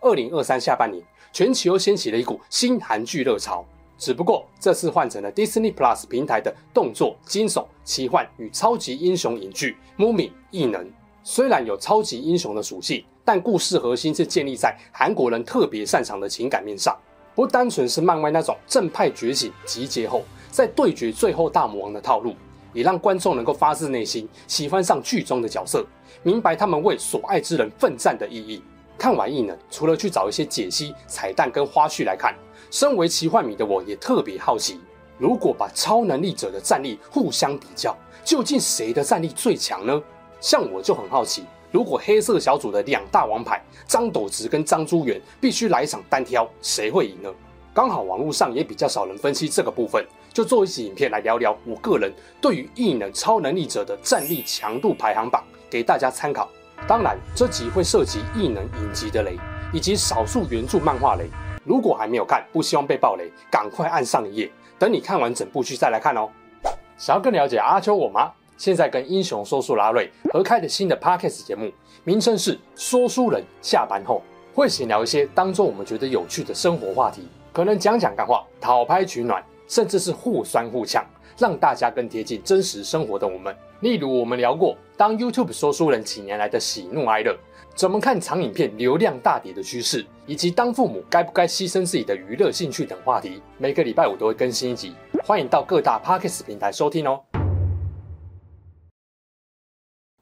二零二三下半年，全球掀起了一股新韩剧热潮。只不过这次换成了 Disney Plus 平台的动作、惊悚、奇幻与超级英雄影剧《Moomin 异能》。虽然有超级英雄的属性，但故事核心是建立在韩国人特别擅长的情感面上，不单纯是漫威那种正派觉醒集结后再对决最后大魔王的套路，也让观众能够发自内心喜欢上剧中的角色，明白他们为所爱之人奋战的意义。看完异能，除了去找一些解析、彩蛋跟花絮来看，身为奇幻迷的我也特别好奇，如果把超能力者的战力互相比较，究竟谁的战力最强呢？像我就很好奇，如果黑色小组的两大王牌张斗直跟张珠元必须来一场单挑，谁会赢呢？刚好网络上也比较少人分析这个部分，就做一期影片来聊聊我个人对于异能超能力者的战力强度排行榜，给大家参考。当然，这集会涉及异能影集的雷，以及少数原著漫画雷。如果还没有看，不希望被爆雷，赶快按上一页，等你看完整部剧再来看哦。想要更了解阿秋我吗？现在跟英雄说书拉瑞合开的新的 Podcast 节目，名称是说书人下班后，会闲聊一些当中我们觉得有趣的生活话题，可能讲讲干话，讨拍取暖，甚至是互酸互呛，让大家更贴近真实生活的我们。例如，我们聊过当 YouTube 说书人几年来的喜怒哀乐，怎么看长影片流量大跌的趋势，以及当父母该不该牺牲自己的娱乐兴趣等话题。每个礼拜五都会更新一集，欢迎到各大 Podcast 平台收听哦。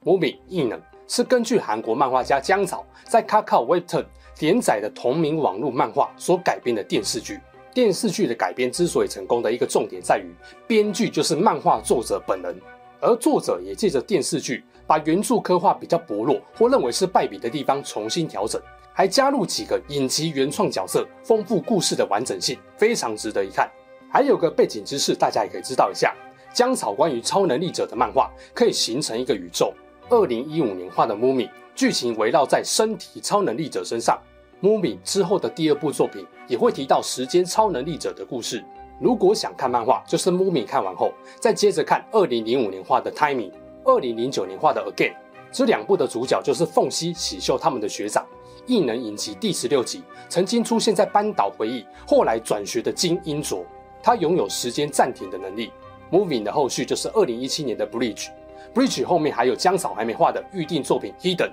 Moomin 异能是根据韩国漫画家姜草在 Kakao Webtoon 连载的同名网络漫画所改编的电视剧。电视剧的改编之所以成功的一个重点在于，编剧就是漫画作者本人。而作者也借着电视剧，把原著刻画比较薄弱或认为是败笔的地方重新调整，还加入几个影集原创角色，丰富故事的完整性，非常值得一看。还有个背景知识，大家也可以知道一下：姜草关于超能力者的漫画可以形成一个宇宙。二零一五年画的《Moomin》，剧情围绕在身体超能力者身上。《Moomin》之后的第二部作品也会提到时间超能力者的故事。如果想看漫画，就是《Moomin》看完后，再接着看二零零五年画的《Timing》，二零零九年画的《Again》。这两部的主角就是凤熙、喜秀他们的学长。异能引集第十六集曾经出现在班岛回忆，后来转学的金英卓，他拥有时间暂停的能力。《Moving》的后续就是二零一七年的《Bleach》，Bleach 后面还有江嫂还没画的预定作品《Hidden》。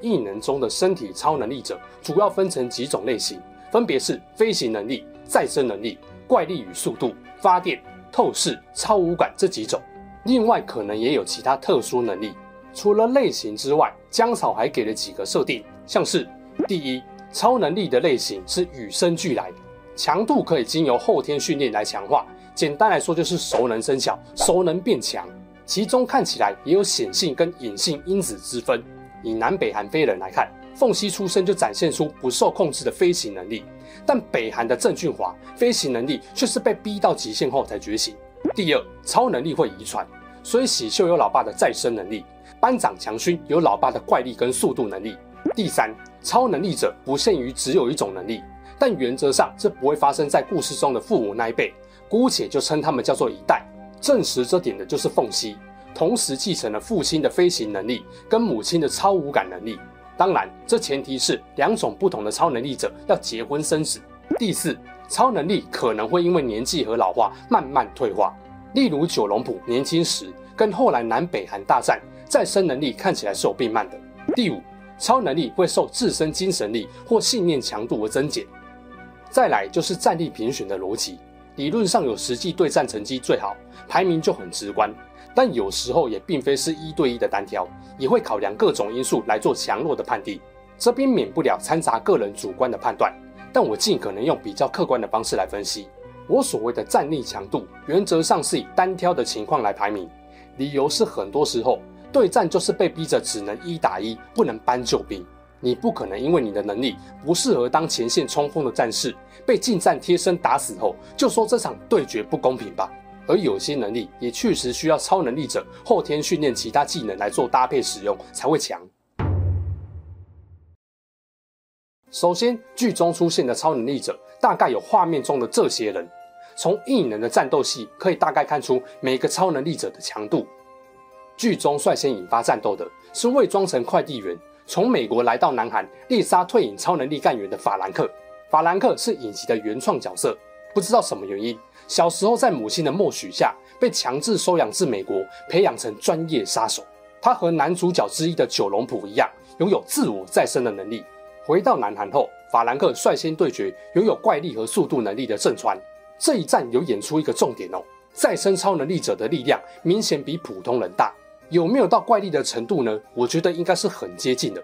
异能中的身体超能力者主要分成几种类型，分别是飞行能力、再生能力。怪力与速度、发电、透视、超五感这几种，另外可能也有其他特殊能力。除了类型之外，姜草还给了几个设定，像是第一，超能力的类型是与生俱来，强度可以经由后天训练来强化。简单来说就是熟能生巧，熟能变强。其中看起来也有显性跟隐性因子之分。以南北韩飞人来看，凤熙出生就展现出不受控制的飞行能力。但北韩的郑俊华飞行能力却是被逼到极限后才觉醒。第二，超能力会遗传，所以喜秀有老爸的再生能力，班长强勋有老爸的怪力跟速度能力。第三，超能力者不限于只有一种能力，但原则上这不会发生在故事中的父母那一辈，姑且就称他们叫做一代。证实这点的就是凤熙，同时继承了父亲的飞行能力跟母亲的超无感能力。当然，这前提是两种不同的超能力者要结婚生子。第四，超能力可能会因为年纪和老化慢慢退化，例如九龙浦年轻时跟后来南北韩大战再生能力看起来是有变慢的。第五，超能力会受自身精神力或信念强度而增减。再来就是战力评选的逻辑，理论上有实际对战成绩最好，排名就很直观。但有时候也并非是一对一的单挑，也会考量各种因素来做强弱的判定。这边免不了掺杂个人主观的判断，但我尽可能用比较客观的方式来分析。我所谓的战力强度，原则上是以单挑的情况来排名。理由是很多时候对战就是被逼着只能一打一，不能搬救兵。你不可能因为你的能力不适合当前线冲锋的战士，被近战贴身打死后就说这场对决不公平吧？而有些能力也确实需要超能力者后天训练其他技能来做搭配使用才会强。首先，剧中出现的超能力者大概有画面中的这些人。从异能的战斗系可以大概看出每个超能力者的强度。剧中率先引发战斗的是伪装成快递员，从美国来到南韩猎杀退隐超能力干员的法兰克。法兰克是影集的原创角色，不知道什么原因，小时候在母亲的默许下被强制收养至美国，培养成专业杀手。他和男主角之一的九龙浦一样，拥有自我再生的能力。回到南韩后，法兰克率先对决拥有怪力和速度能力的正川。这一战有演出一个重点哦，再生超能力者的力量明显比普通人大，有没有到怪力的程度呢？我觉得应该是很接近的。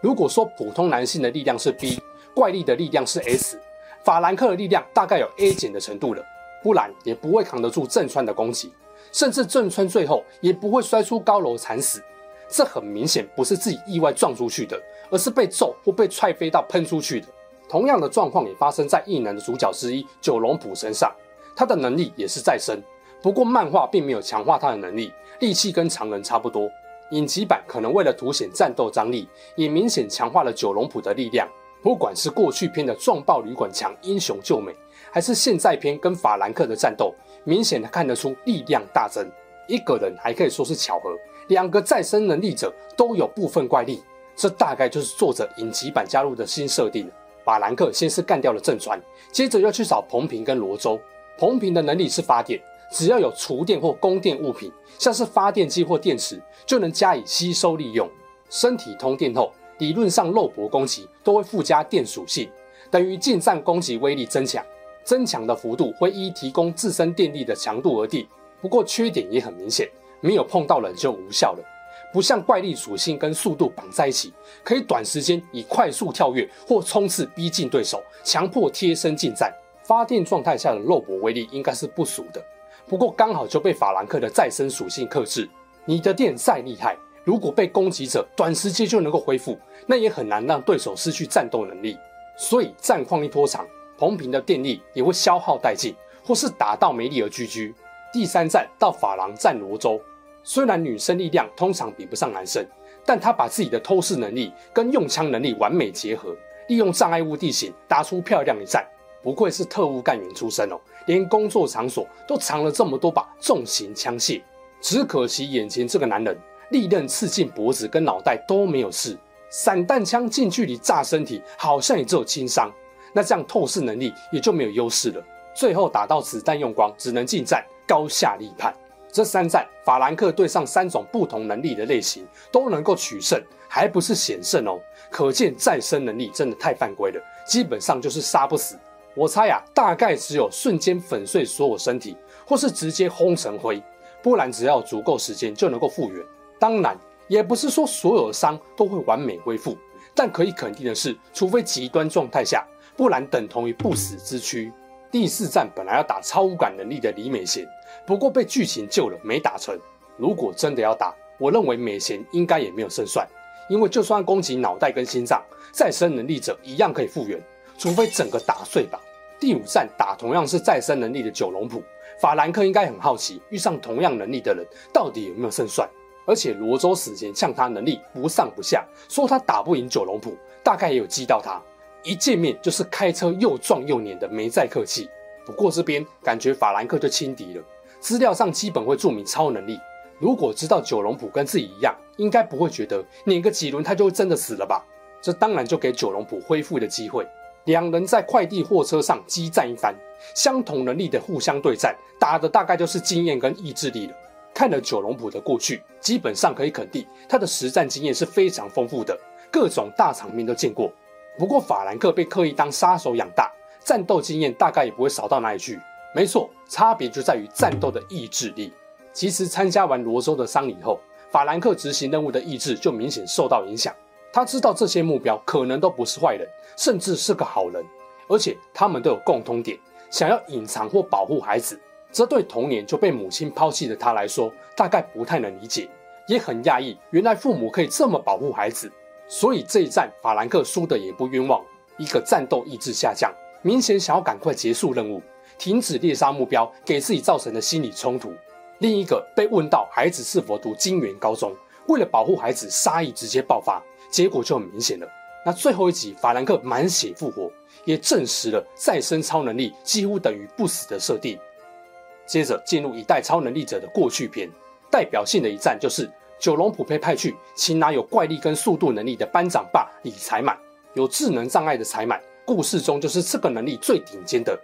如果说普通男性的力量是 B，怪力的力量是 S，法兰克的力量大概有 A 减的程度了，不然也不会扛得住正川的攻击，甚至正川最后也不会摔出高楼惨死。这很明显不是自己意外撞出去的，而是被揍或被踹飞到喷出去的。同样的状况也发生在异能的主角之一九龙浦身上，他的能力也是再生，不过漫画并没有强化他的能力，力气跟常人差不多。影集版可能为了凸显战斗张力，也明显强化了九龙浦的力量。不管是过去篇的壮爆旅馆强英雄救美，还是现在篇跟法兰克的战斗，明显的看得出力量大增。一个人还可以说是巧合，两个再生能力者都有部分怪力，这大概就是作者影集版加入的新设定了。法兰克先是干掉了正川，接着又去找彭平跟罗周。彭平的能力是发电，只要有厨电或供电物品，像是发电机或电池，就能加以吸收利用。身体通电后，理论上肉搏攻击都会附加电属性，等于近战攻击威力增强。增强的幅度会依提供自身电力的强度而定。不过缺点也很明显，没有碰到人就无效了。不像怪力属性跟速度绑在一起，可以短时间以快速跳跃或冲刺逼近对手，强迫贴身近战。发电状态下的肉搏威力应该是不俗的，不过刚好就被法兰克的再生属性克制。你的电再厉害，如果被攻击者短时间就能够恢复，那也很难让对手失去战斗能力。所以战况一拖长，彭平的电力也会消耗殆尽，或是打到没力而 GG。第三站到法郎站罗州。虽然女生力量通常比不上男生，但她把自己的偷视能力跟用枪能力完美结合，利用障碍物地形打出漂亮一战。不愧是特务干员出身哦，连工作场所都藏了这么多把重型枪械。只可惜眼前这个男人，利刃刺进脖子跟脑袋都没有事，散弹枪近距离炸身体好像也只有轻伤。那这样透视能力也就没有优势了。最后打到子弹用光，只能近战，高下立判。这三战，法兰克对上三种不同能力的类型都能够取胜，还不是险胜哦。可见再生能力真的太犯规了，基本上就是杀不死。我猜啊，大概只有瞬间粉碎所有身体，或是直接轰成灰，不然只要足够时间就能够复原。当然，也不是说所有的伤都会完美恢复，但可以肯定的是，除非极端状态下，不然等同于不死之躯。第四战本来要打超无感能力的李美贤，不过被剧情救了，没打成。如果真的要打，我认为美贤应该也没有胜算，因为就算攻击脑袋跟心脏，再生能力者一样可以复原，除非整个打碎吧。第五战打同样是再生能力的九龙浦，法兰克应该很好奇，遇上同样能力的人到底有没有胜算。而且罗州死前呛他能力不上不下，说他打不赢九龙浦，大概也有击到他。一见面就是开车又撞又碾的，没再客气。不过这边感觉法兰克就轻敌了，资料上基本会注明超能力。如果知道九龙浦跟自己一样，应该不会觉得碾个几轮他就真的死了吧？这当然就给九龙浦恢复的机会。两人在快递货车上激战一番，相同能力的互相对战，打的大概就是经验跟意志力了。看了九龙浦的过去，基本上可以肯定他的实战经验是非常丰富的，各种大场面都见过。不过法兰克被刻意当杀手养大，战斗经验大概也不会少到哪里去。没错，差别就在于战斗的意志力。其实参加完罗州的丧礼后，法兰克执行任务的意志就明显受到影响。他知道这些目标可能都不是坏人，甚至是个好人，而且他们都有共通点，想要隐藏或保护孩子。这对童年就被母亲抛弃的他来说，大概不太能理解，也很讶异，原来父母可以这么保护孩子。所以这一战法兰克输得也不冤枉。一个战斗意志下降，明显想要赶快结束任务，停止猎杀目标，给自己造成的心理冲突。另一个被问到孩子是否读金元高中，为了保护孩子，杀意直接爆发，结果就很明显了。那最后一集法兰克满血复活，也证实了再生超能力几乎等于不死的设定。接着进入一代超能力者的过去篇，代表性的一战就是九龙普被派去擒拿有怪力跟速度能力的班长霸李才满。有智能障碍的才满，故事中就是这个能力最顶尖的，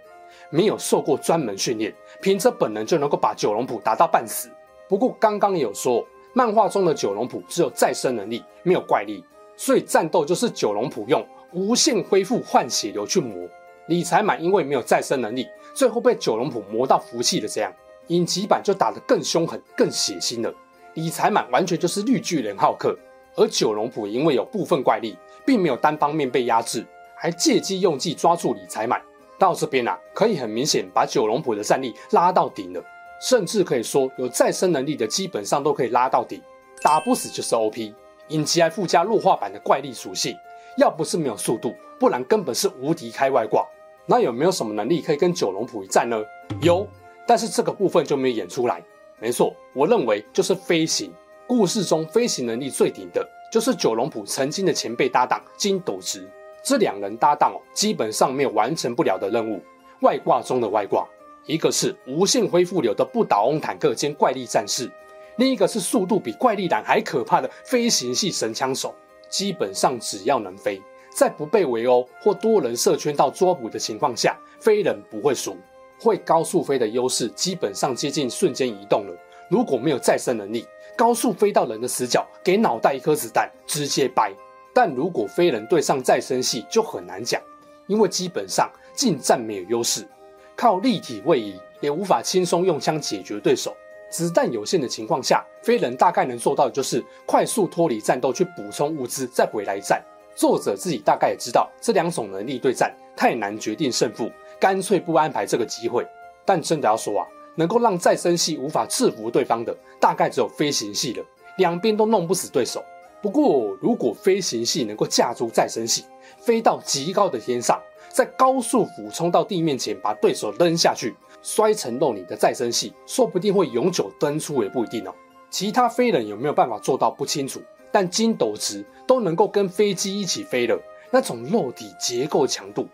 没有受过专门训练，凭着本能就能够把九龙普打到半死。不过刚刚也有说，漫画中的九龙普只有再生能力，没有怪力。所以战斗就是九龙普用无限恢复换血流去磨李才满，因为没有再生能力，最后被九龙普磨到服气的这样，影集版就打得更凶狠、更血腥了。李才满完全就是绿巨人浩克，而九龙浦因为有部分怪力，并没有单方面被压制，还借机用计抓住李才满。到这边啊，可以很明显把九龙浦的战力拉到顶了，甚至可以说有再生能力的基本上都可以拉到顶，打不死就是 OP。影集还附加弱化版的怪力属性，要不是没有速度，不然根本是无敌开外挂。那有没有什么能力可以跟九龙浦一战呢？有，但是这个部分就没有演出来。没错，我认为就是飞行。故事中飞行能力最顶的就是九龙浦曾经的前辈搭档金斗直，这两人搭档哦，基本上没有完成不了的任务。外挂中的外挂，一个是无限恢复流的不倒翁坦克兼怪力战士。另一个是速度比怪力男还可怕的飞行系神枪手，基本上只要能飞，在不被围殴或多人设圈到捉捕的情况下，飞人不会输。会高速飞的优势基本上接近瞬间移动了。如果没有再生能力，高速飞到人的死角，给脑袋一颗子弹，直接掰。但如果飞人对上再生系就很难讲，因为基本上近战没有优势，靠立体位移也无法轻松用枪解决对手。子弹有限的情况下，飞人大概能做到的就是快速脱离战斗去补充物资，再回来战。作者自己大概也知道这两种能力对战太难决定胜负，干脆不安排这个机会。但真的要说啊，能够让再生系无法制服对方的，大概只有飞行系了，两边都弄不死对手。不过如果飞行系能够架住再生系，飞到极高的天上，在高速俯冲到地面前把对手扔下去。摔成肉泥的再生系，说不定会永久登出也不一定哦。其他飞人有没有办法做到不清楚，但筋斗直都能够跟飞机一起飞了，那种肉体结构强度，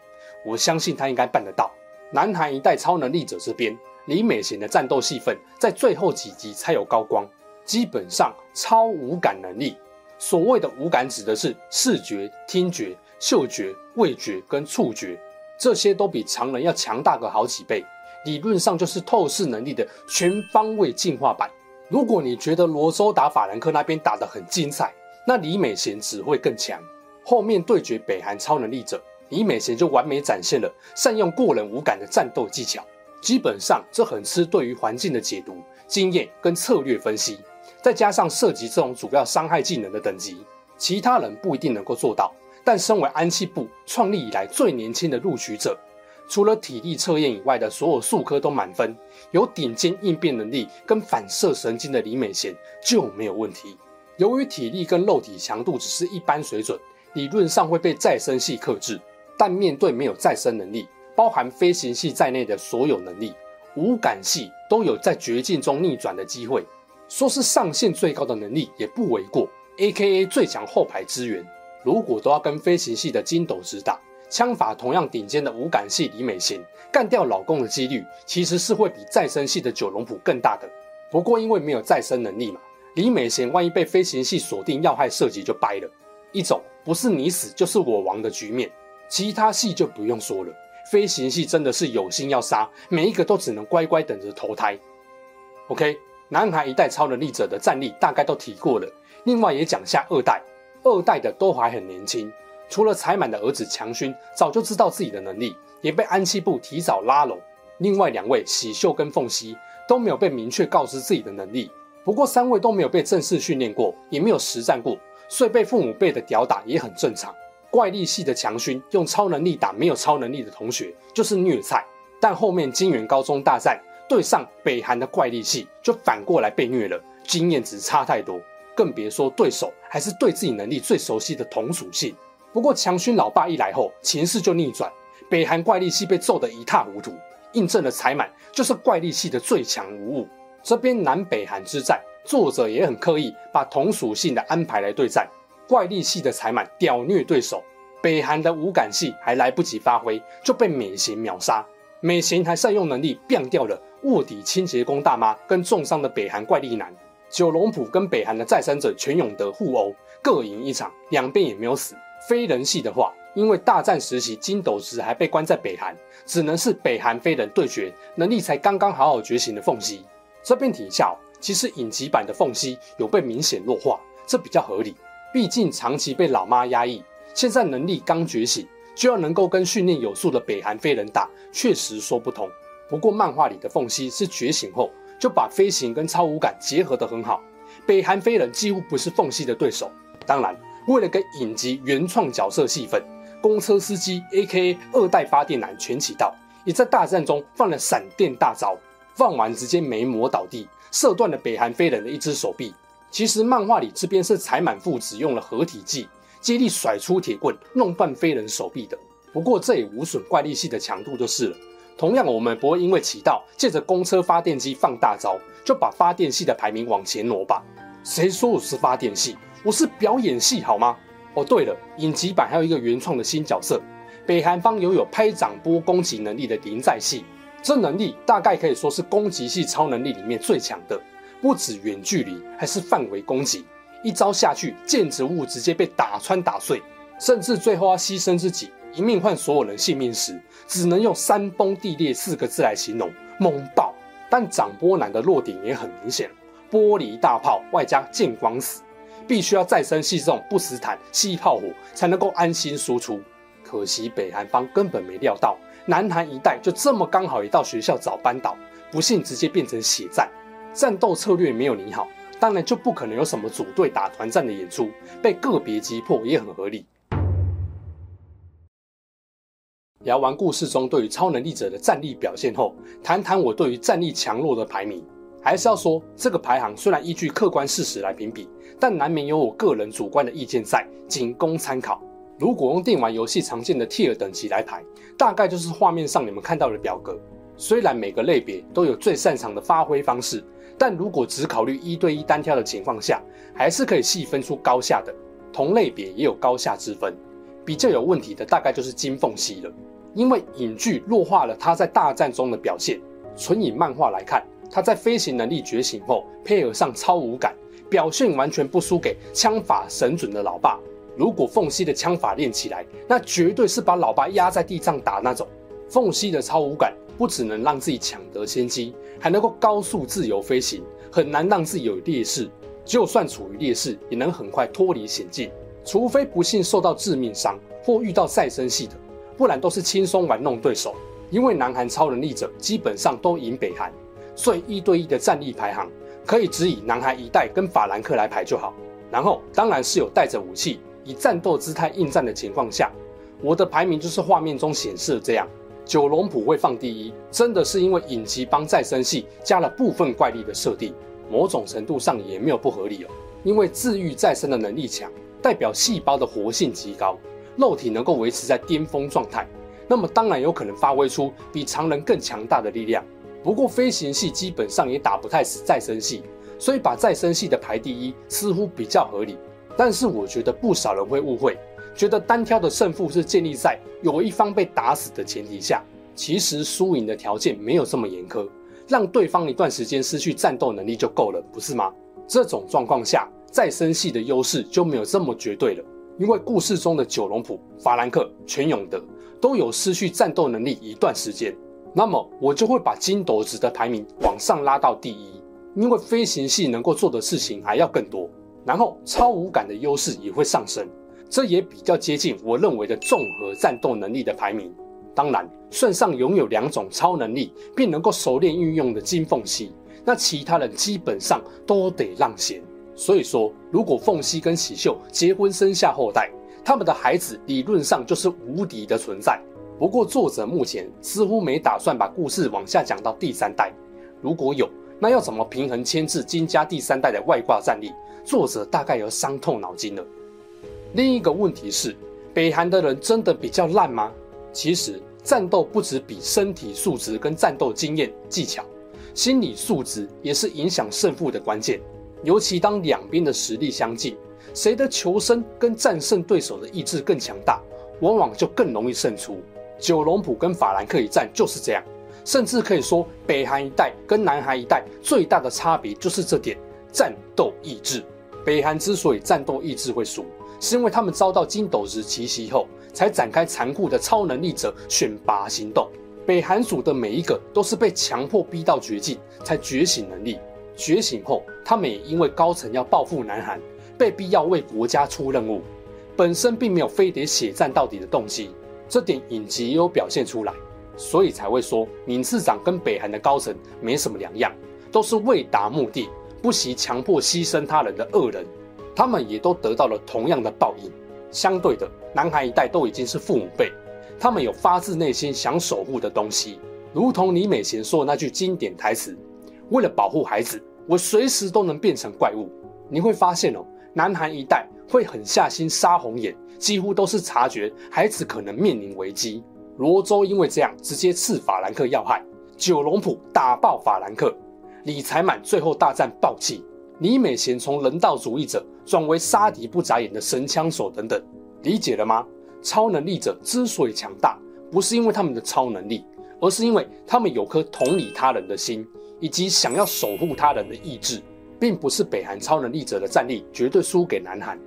我相信他应该办得到。南韩一代超能力者这边，李美贤的战斗戏份在最后几集才有高光，基本上超无感能力。所谓的无感指的是视觉、听觉、嗅觉、味觉跟触觉，这些都比常人要强大个好几倍。理论上就是透视能力的全方位进化版。如果你觉得罗州打法兰克那边打得很精彩，那李美贤只会更强。后面对决北韩超能力者，李美贤就完美展现了善用过人无感的战斗技巧。基本上这很吃对于环境的解读、经验跟策略分析，再加上涉及这种主要伤害技能的等级，其他人不一定能够做到。但身为安七部创立以来最年轻的录取者。除了体力测验以外的所有数科都满分，有顶尖应变能力跟反射神经的李美贤就没有问题。由于体力跟肉体强度只是一般水准，理论上会被再生系克制。但面对没有再生能力，包含飞行系在内的所有能力，五感系都有在绝境中逆转的机会。说是上限最高的能力也不为过。AKA 最强后排支援，如果都要跟飞行系的金斗直打。枪法同样顶尖的五感系李美贤干掉老公的几率，其实是会比再生系的九龙浦更大的。不过因为没有再生能力嘛，李美贤万一被飞行系锁定要害射击就掰了，一种不是你死就是我亡的局面。其他系就不用说了，飞行系真的是有心要杀，每一个都只能乖乖等着投胎。OK，男孩一代超能力者的战力大概都提过了，另外也讲下二代，二代的都还很年轻。除了才满的儿子强勋早就知道自己的能力，也被安七部提早拉拢。另外两位喜秀跟凤熙都没有被明确告知自己的能力。不过三位都没有被正式训练过，也没有实战过，所以被父母辈的屌打也很正常。怪力系的强勋用超能力打没有超能力的同学，就是虐菜。但后面金元高中大战对上北韩的怪力系，就反过来被虐了，经验值差太多。更别说对手还是对自己能力最熟悉的同属性。不过强勋老爸一来后，情势就逆转，北韩怪力系被揍得一塌糊涂，印证了才满就是怪力系的最强无误。这边南北韩之战，作者也很刻意把同属性的安排来对战，怪力系的才满屌虐对手，北韩的无感系还来不及发挥，就被美型秒杀。美型还善用能力，变掉了卧底清洁工大妈跟重伤的北韩怪力男。九龙浦跟北韩的再生者全勇德互殴，各赢一场，两边也没有死。非人系的话，因为大战时期金斗直还被关在北韩，只能是北韩非人对决，能力才刚刚好好觉醒的缝隙。这边提一下，其实影集版的缝隙有被明显弱化，这比较合理。毕竟长期被老妈压抑，现在能力刚觉醒，就要能够跟训练有素的北韩飞人打，确实说不通。不过漫画里的凤西是觉醒后就把飞行跟超五感结合得很好，北韩飞人几乎不是凤西的对手。当然，为了给影集原创角色戏份，公车司机 （A.K.A. 二代发电男）全启道也在大战中放了闪电大招。放完直接没魔倒地，射断了北韩飞人的一只手臂。其实漫画里这边是才满父子用了合体技，接力甩出铁棍弄断飞人手臂的。不过这也无损怪力系的强度就是了。同样，我们不会因为启道借着公车发电机放大招，就把发电系的排名往前挪吧？谁说我是发电系？我是表演系好吗？哦，对了，影集版还有一个原创的新角色，北韩方拥有拍掌波攻击能力的林在系。这能力大概可以说是攻击系超能力里面最强的，不止远距离，还是范围攻击。一招下去，建筑物直接被打穿打碎，甚至最后要牺牲自己，一命换所有人性命时，只能用山崩地裂四个字来形容：猛爆。但长波男的弱点也很明显，玻璃大炮外加见光死，必须要再生系这种不死坦吸炮火才能够安心输出。可惜北韩方根本没料到。南韩一代就这么刚好也到学校找班导，不幸直接变成血战，战斗策略没有拟好，当然就不可能有什么组队打团战的演出，被个别击破也很合理。聊完故事中对于超能力者的战力表现后，谈谈我对于战力强弱的排名。还是要说，这个排行虽然依据客观事实来评比，但难免有我个人主观的意见在，仅供参考。如果用电玩游戏常见的 Tier 等级来排，大概就是画面上你们看到的表格。虽然每个类别都有最擅长的发挥方式，但如果只考虑一对一单挑的情况下，还是可以细分出高下的。同类别也有高下之分。比较有问题的大概就是金凤熙了，因为影剧弱化了他在大战中的表现。纯以漫画来看，他在飞行能力觉醒后，配合上超五感，表现完全不输给枪法神准的老爸。如果凤西的枪法练起来，那绝对是把老爸压在地上打那种。凤西的超五感不只能让自己抢得先机，还能够高速自由飞行，很难让自己有劣势。就算处于劣势，也能很快脱离险境。除非不幸受到致命伤或遇到再生系的，不然都是轻松玩弄对手。因为南韩超能力者基本上都赢北韩，所以一对一的战力排行可以只以南韩一代跟法兰克来排就好。然后当然是有带着武器。以战斗姿态应战的情况下，我的排名就是画面中显示的这样。九龙浦会放第一，真的是因为影集帮再生系加了部分怪力的设定，某种程度上也没有不合理哦。因为治愈再生的能力强，代表细胞的活性极高，肉体能够维持在巅峰状态，那么当然有可能发挥出比常人更强大的力量。不过飞行系基本上也打不太死再生系，所以把再生系的排第一似乎比较合理。但是我觉得不少人会误会，觉得单挑的胜负是建立在有一方被打死的前提下。其实输赢的条件没有这么严苛，让对方一段时间失去战斗能力就够了，不是吗？这种状况下，再生系的优势就没有这么绝对了。因为故事中的九龙浦、法兰克、全永德都有失去战斗能力一段时间，那么我就会把金斗子的排名往上拉到第一，因为飞行系能够做的事情还要更多。然后超五感的优势也会上升，这也比较接近我认为的综合战斗能力的排名。当然，算上拥有两种超能力并能够熟练运用的金凤熙，那其他人基本上都得让贤。所以说，如果凤熙跟喜秀结婚生下后代，他们的孩子理论上就是无敌的存在。不过作者目前似乎没打算把故事往下讲到第三代，如果有，那要怎么平衡牵制金家第三代的外挂战力？作者大概有伤透脑筋了。另一个问题是，北韩的人真的比较烂吗？其实，战斗不只比身体素质跟战斗经验技巧，心理素质也是影响胜负的关键。尤其当两边的实力相近，谁的求生跟战胜对手的意志更强大，往往就更容易胜出。九龙浦跟法兰克一战就是这样，甚至可以说北韩一代跟南韩一代最大的差别就是这点战斗意志。北韩之所以战斗意志会输，是因为他们遭到金斗子奇袭后，才展开残酷的超能力者选拔行动。北韩组的每一个都是被强迫逼到绝境才觉醒能力，觉醒后，他们也因为高层要报复南韩，被逼要为国家出任务，本身并没有非得血战到底的动机。这点影集也有表现出来，所以才会说闵次长跟北韩的高层没什么两样，都是为达目的不惜强迫牺牲他人的恶人。他们也都得到了同样的报应。相对的，南韩一代都已经是父母辈，他们有发自内心想守护的东西，如同李美贤说的那句经典台词：“为了保护孩子，我随时都能变成怪物。”你会发现哦，南韩一代会狠下心杀红眼。几乎都是察觉孩子可能面临危机。罗州因为这样直接刺法兰克要害，九龙浦打爆法兰克，李才满最后大战暴气，李美贤从人道主义者转为杀敌不眨眼的神枪手等等，理解了吗？超能力者之所以强大，不是因为他们的超能力，而是因为他们有颗同理他人的心，以及想要守护他人的意志，并不是北韩超能力者的战力绝对输给南韩。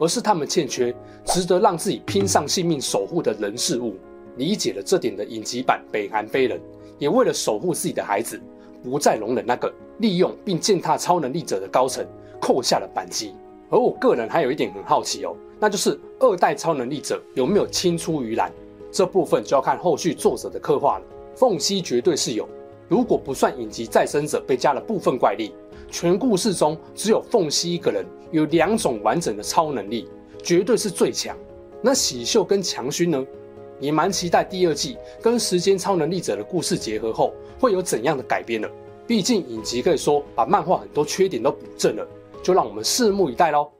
而是他们欠缺值得让自己拼上性命守护的人事物。理解了这点的影集版《北韩飞人》，也为了守护自己的孩子，不再容忍那个利用并践踏超能力者的高层，扣下了扳机。而我个人还有一点很好奇哦，那就是二代超能力者有没有青出于蓝？这部分就要看后续作者的刻画了。凤熙绝对是有，如果不算影集再生者被加了部分怪力。全故事中只有凤熙一个人有两种完整的超能力，绝对是最强。那喜秀跟强勋呢？也蛮期待第二季跟时间超能力者的故事结合后会有怎样的改编呢？毕竟影集可以说把漫画很多缺点都补正了，就让我们拭目以待喽。